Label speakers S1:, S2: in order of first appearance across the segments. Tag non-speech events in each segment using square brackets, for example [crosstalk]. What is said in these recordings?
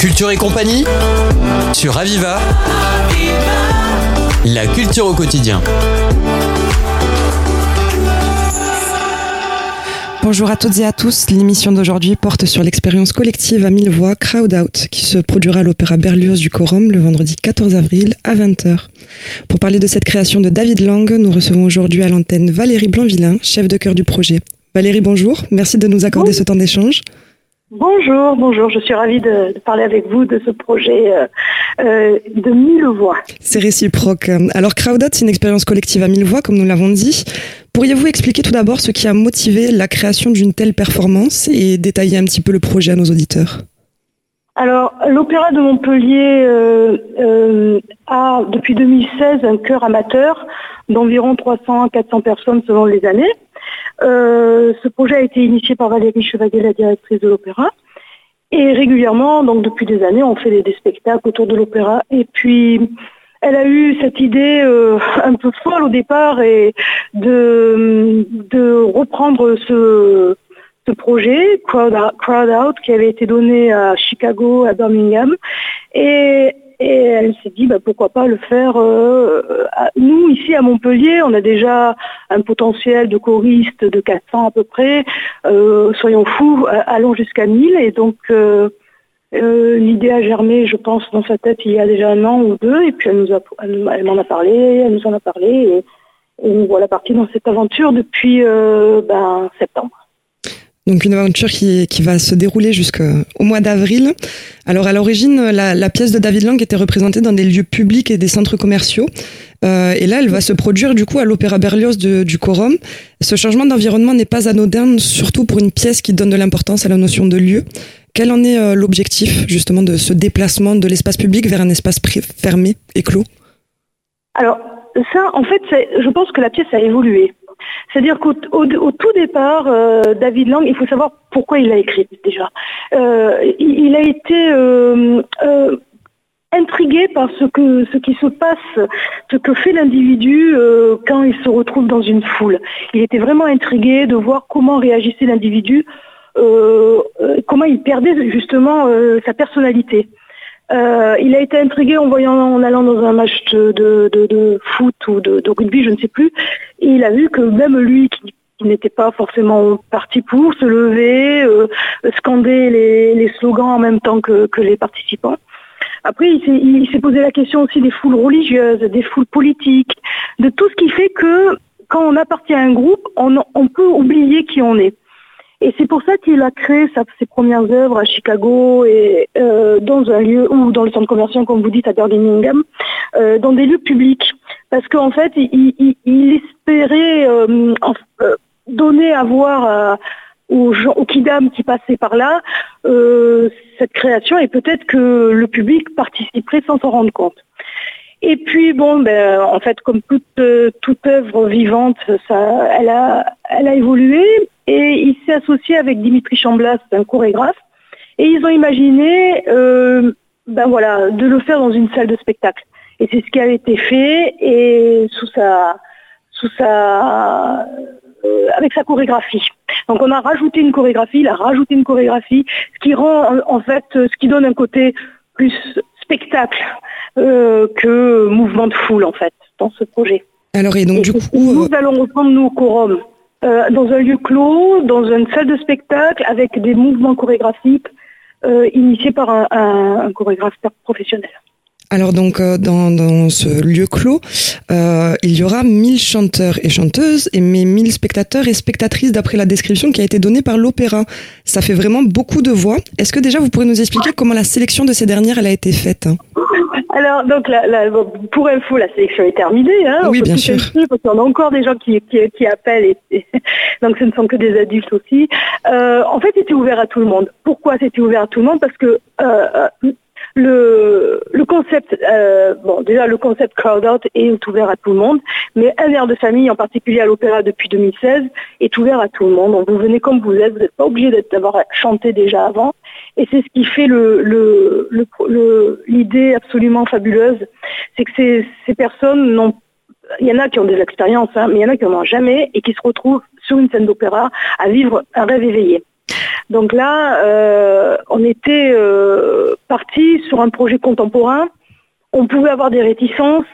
S1: Culture et compagnie sur Aviva. La culture au quotidien.
S2: Bonjour à toutes et à tous. L'émission d'aujourd'hui porte sur l'expérience collective à mille voix Crowd Out qui se produira à l'Opéra Berlioz du Corum le vendredi 14 avril à 20h. Pour parler de cette création de David Lang, nous recevons aujourd'hui à l'antenne Valérie Blanvillain, chef de cœur du projet. Valérie, bonjour. Merci de nous accorder ce temps d'échange.
S3: Bonjour, bonjour. Je suis ravie de, parler avec vous de ce projet euh, euh, de mille voix.
S2: C'est réciproque. Alors, Crowd Out, c'est une expérience collective à mille voix, comme nous l'avons dit. Pourriez-vous expliquer tout d'abord ce qui a motivé la création d'une telle performance et détailler un petit peu le projet à nos auditeurs?
S3: Alors, l'Opéra de Montpellier euh, a depuis 2016 un chœur amateur d'environ 300 à 400 personnes selon les années. Euh, ce projet a été initié par Valérie Chevalier, la directrice de l'opéra. Et régulièrement, donc depuis des années, on fait des, spectacles autour de l'opéra. Et puis, elle a eu cette idée euh, un peu folle au départ et de, reprendre ce, projet, Crowd Out, qui avait été donné à Chicago, à Birmingham. Et et elle s'est dit, bah, pourquoi pas le faire. Euh, nous, ici à Montpellier, on a déjà un potentiel de choristes de 400 à peu près. Euh, soyons fous, allons jusqu'à 1000. Et donc, euh, l'idée a germé, je pense, dans sa tête il y a déjà un an ou deux. Et puis, elle, nous a, elle, m'en a parlé, elle nous en a parlé. Et, nous voilà partis dans cette aventure depuis ben, septembre.
S2: Donc une aventure qui, qui va se dérouler jusqu'au mois d'avril. Alors à l'origine, la, pièce de David Lang était représentée dans des lieux publics et des centres commerciaux. Euh, et là, elle va se produire du coup à l'Opéra Berlioz du Corum. Ce changement d'environnement n'est pas anodin, surtout pour une pièce qui donne de l'importance à la notion de lieu. Quel en est euh, l'objectif justement de ce déplacement de l'espace public vers un espace fermé et clos?
S3: Alors ça, en fait, je pense que la pièce a évolué. C'est-à-dire qu'au tout départ, euh, David Lang, il faut savoir pourquoi il l'a écrit déjà. Euh, il, a été euh, intrigué par ce, que, ce qui se passe, ce que fait l'individu quand il se retrouve dans une foule. Il était vraiment intrigué de voir comment réagissait l'individu, comment il perdait justement sa personnalité. Euh, il a été intrigué en voyant en allant dans un match de, foot ou de, rugby, je ne sais plus. Il a vu que même lui qui, n'était pas forcément parti pour se lever, euh, scander les, slogans en même temps que, les participants. Après, il s'est posé la question aussi des foules religieuses, des foules politiques, de tout ce qui fait que quand on appartient à un groupe, on peut oublier qui on est. Et c'est pour ça qu'il a créé ses premières œuvres à Chicago et euh, dans un lieu ou dans le centre commercial, comme vous dites, à Birmingham, euh, dans des lieux publics, parce qu'en fait, il, espérait euh, donner à voir aux, gens, aux kidam qui passaient par là cette création et peut-être que le public participerait sans s'en rendre compte. Et puis bon, ben, en fait, comme toute, toute œuvre vivante, ça, elle a, elle a évolué et il s'est associé avec Dimitri Chamblas, un chorégraphe, et ils ont imaginé euh, ben voilà, de le faire dans une salle de spectacle. Et c'est ce qui a été fait et sous sa, sous sa, euh, avec sa chorégraphie. Donc on a rajouté une chorégraphie, il a rajouté une chorégraphie, ce qui rend en fait, ce qui donne un côté plus spectacle euh, que mouvement de foule en fait dans ce projet.
S2: Alors et donc du coup,
S3: nous allons reprendre nos quorums euh, dans un lieu clos, dans une salle de spectacle, avec des mouvements chorégraphiques euh, initiés par un, chorégraphe professionnel.
S2: Alors donc euh, dans, ce lieu clos, il y aura 1000 chanteurs et chanteuses et mais 1000 spectateurs et spectatrices d'après la description qui a été donnée par l'opéra. Ça fait vraiment beaucoup de voix. Est-ce que déjà vous pourrez nous expliquer comment la sélection de ces dernières elle a été faite
S3: alors, donc, pour info, la sélection est terminée. Hein,
S2: oui, bien sûr.
S3: parce qu'on a encore des gens qui, qui, appellent, et, [laughs] donc ce ne sont que des adultes aussi. Euh, en fait, c'était ouvert à tout le monde. Pourquoi c'était ouvert à tout le monde? Parce que euh, le, le concept, euh, bon, déjà le concept crowd out est ouvert à tout le monde, mais un air de famille, en particulier à l'opéra depuis 2016, est ouvert à tout le monde. Donc vous venez comme vous êtes, vous n'êtes pas obligé d'avoir chanté déjà avant. Et c'est ce qui fait l'idée le, absolument fabuleuse, c'est que ces, ces personnes n'ont il y en a qui ont des expériences, hein, mais il y en a qui n'en ont jamais et qui se retrouvent sur une scène d'opéra à vivre un rêve éveillé. Donc là, euh, on était euh, parti sur un projet contemporain. On pouvait avoir des réticences.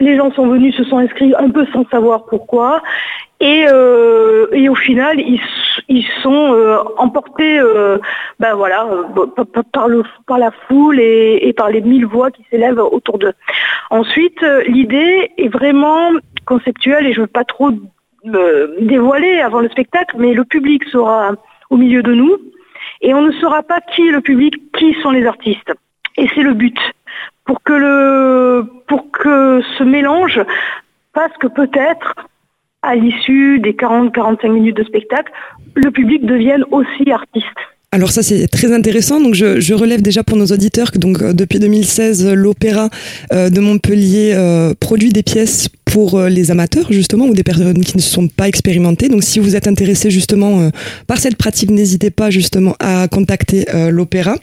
S3: Les gens sont venus, se sont inscrits un peu sans savoir pourquoi. Et, euh, et au final, ils, sont emportés par, la foule et, par les mille voix qui s'élèvent autour d'eux. Ensuite, l'idée est vraiment conceptuelle et je ne veux pas trop dévoiler avant le spectacle, mais le public sera au milieu de nous et on ne saura pas qui est le public, qui sont les artistes. Et c'est le but. Pour que, ce mélange fasse que peut-être, à l'issue des 40-45 minutes de spectacle, le public devienne aussi artiste.
S2: Alors ça c'est très intéressant. Donc je, je, relève déjà pour nos auditeurs que donc euh, depuis 2016 l'opéra euh, de Montpellier euh, produit des pièces pour euh, les amateurs justement ou des personnes qui ne sont pas expérimentées. Donc si vous êtes intéressé justement euh, par cette pratique, n'hésitez pas justement à contacter euh, l'opéra.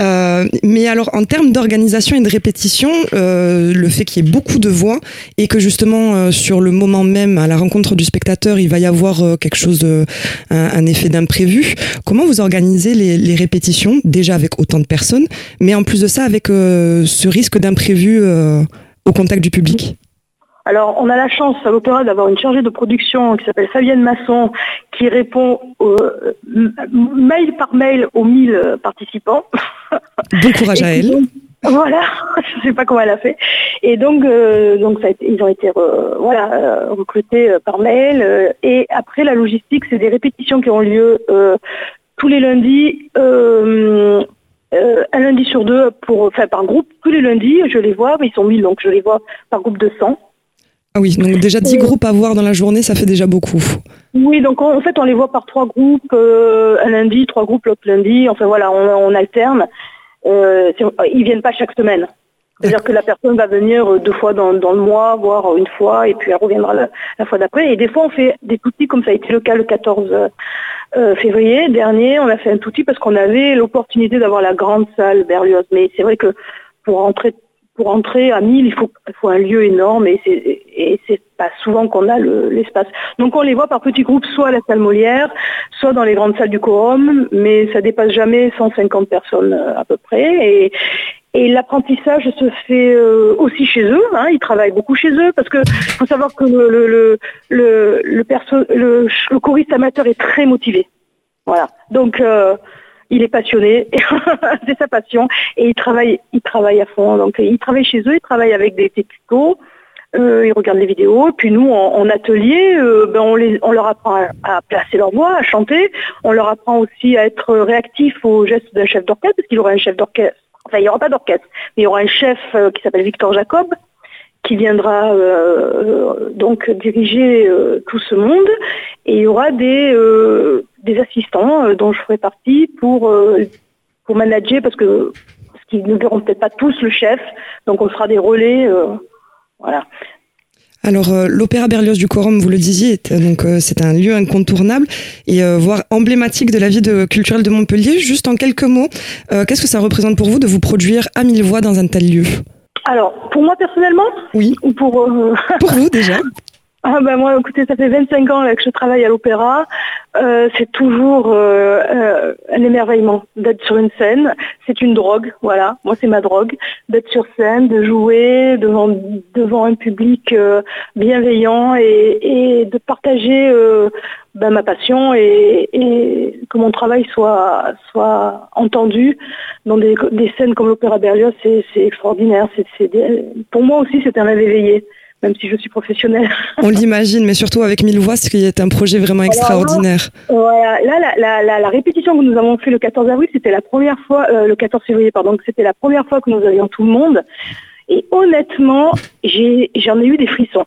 S2: Euh, mais alors, en termes d'organisation et de répétition, euh, le fait qu'il y ait beaucoup de voix et que justement euh, sur le moment même, à la rencontre du spectateur, il va y avoir quelque chose, de, un, un effet d'imprévu. Comment vous organisez les, les, répétitions déjà avec autant de personnes, mais en plus de ça avec ce risque d'imprévu au contact du public?
S3: Alors, on a la chance à l'opéra d'avoir une chargée de production qui s'appelle Fabienne Masson, qui répond euh, mail par mail aux 1000 participants. [laughs]
S2: Bon courage à elle.
S3: Voilà, [laughs] je ne sais pas comment elle a fait. Et donc, euh, donc ça a été, ils ont été euh, voilà, recrutés par mail. et après, la logistique, c'est des répétitions qui ont lieu tous les lundis. Euh, un lundi sur deux pour, enfin, par groupe, tous les lundis, je les vois, mais ils sont 1000, donc je les vois par groupe de 100.
S2: Ah oui, donc déjà 10 groupes à voir dans la journée, ça fait déjà beaucoup.
S3: Oui, donc en fait on les voit par trois groupes, euh, un lundi, trois groupes l'autre lundi, enfin voilà, on, on alterne. Euh, ils viennent pas chaque semaine. C'est-à-dire que la personne va venir deux fois dans, dans, le mois, voire une fois, et puis elle reviendra la, la fois d'après. Et des fois on fait des tout-petits, comme ça a été le cas le 14 euh, février dernier, on a fait un tout-petit parce qu'on avait l'opportunité d'avoir la grande salle Berlioz. Mais c'est vrai que pour rentrer pour entrer à 1000, il faut, un lieu énorme et c'est, pas souvent qu'on a le, l'espace. Donc on les voit par petits groupes, soit à la salle Molière, soit dans les grandes salles du Quorum, mais ça dépasse jamais 150 personnes à peu près. Et, l'apprentissage se fait euh, aussi chez eux. Hein, ils travaillent beaucoup chez eux parce que faut savoir que le choriste amateur est très motivé. Voilà. Donc euh, il est passionné, [laughs] c'est sa passion, et il travaille, il travaille à fond. Donc il travaille chez eux, il travaille avec des, tutos, euh, ils regardent les vidéos, puis nous en, atelier, euh, ben on, les, on leur apprend à, placer leur voix, à chanter, on leur apprend aussi à être réactif aux gestes d'un chef d'orchestre, parce qu'il aura un chef d'orchestre, enfin il n'y aura pas d'orchestre, mais il y aura un chef euh, qui s'appelle Victor Jacob, qui viendra euh, donc diriger tout ce monde. Et il y aura des, des assistants dont je ferai partie pour, pour manager parce que parce qu'ils ne verront peut-être pas tous le chef. Donc on fera des relais voilà.
S2: Alors euh, l'Opéra Berlioz du Quorum, vous le disiez, est, donc euh, c'est un lieu incontournable et euh, voire emblématique de la vie de, culturelle de Montpellier. Juste en quelques mots, qu'est-ce que ça représente pour vous de vous produire à mille voix dans un tel lieu?
S3: Alors, pour moi personnellement?
S2: Oui.
S3: Ou pour...
S2: Euh... Pour vous déjà [laughs]
S3: Ah ben moi, écoutez, ça fait 25 ans que je travaille à l'opéra. Euh, c'est toujours euh, euh, un émerveillement d'être sur une scène. C'est une drogue, voilà. Moi, c'est ma drogue d'être sur scène, de jouer devant devant un public euh, bienveillant et, et, de partager euh, ben, ma passion et, et, que mon travail soit soit entendu dans des, des scènes comme l'opéra Berlioz. C'est extraordinaire. Pour moi aussi, c'est un rêve éveillé même si je suis professionnelle.
S2: On l'imagine, mais surtout avec Mille Voix, ce qui est un projet vraiment extraordinaire.
S3: Voilà, là, la, la, la, la, répétition que nous avons fait le 14 avril, c'était la première fois, euh, le 14 février, pardon, c'était la première fois que nous avions tout le monde. Et honnêtement, j'en ai, ai, eu des frissons.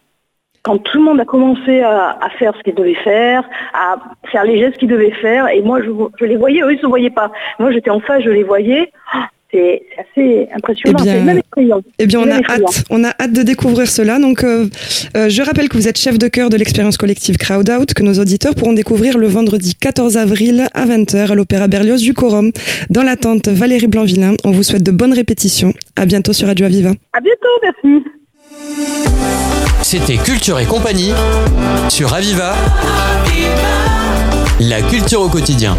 S3: Quand tout le monde a commencé à, à faire ce qu'il devait faire, à faire les gestes qu'il devait faire, et moi je, je, les voyais, eux ils ne se voyaient pas. Moi j'étais en face, je les voyais. C'est assez impressionnant.
S2: Eh bien,
S3: même effrayant.
S2: Eh bien, on a hâte, on a hâte de découvrir cela. Donc, euh, euh, je rappelle que vous êtes chef de cœur de l'expérience collective Crowd Out, que nos auditeurs pourront découvrir le vendredi 14 avril à 20h à l'Opéra Berlioz du Corum. Dans l'attente, Valérie Blanvillain, on vous souhaite de bonnes répétitions. À bientôt sur Radio Aviva.
S3: À bientôt, merci.
S1: C'était Culture et compagnie sur Aviva. Aviva. La culture au quotidien.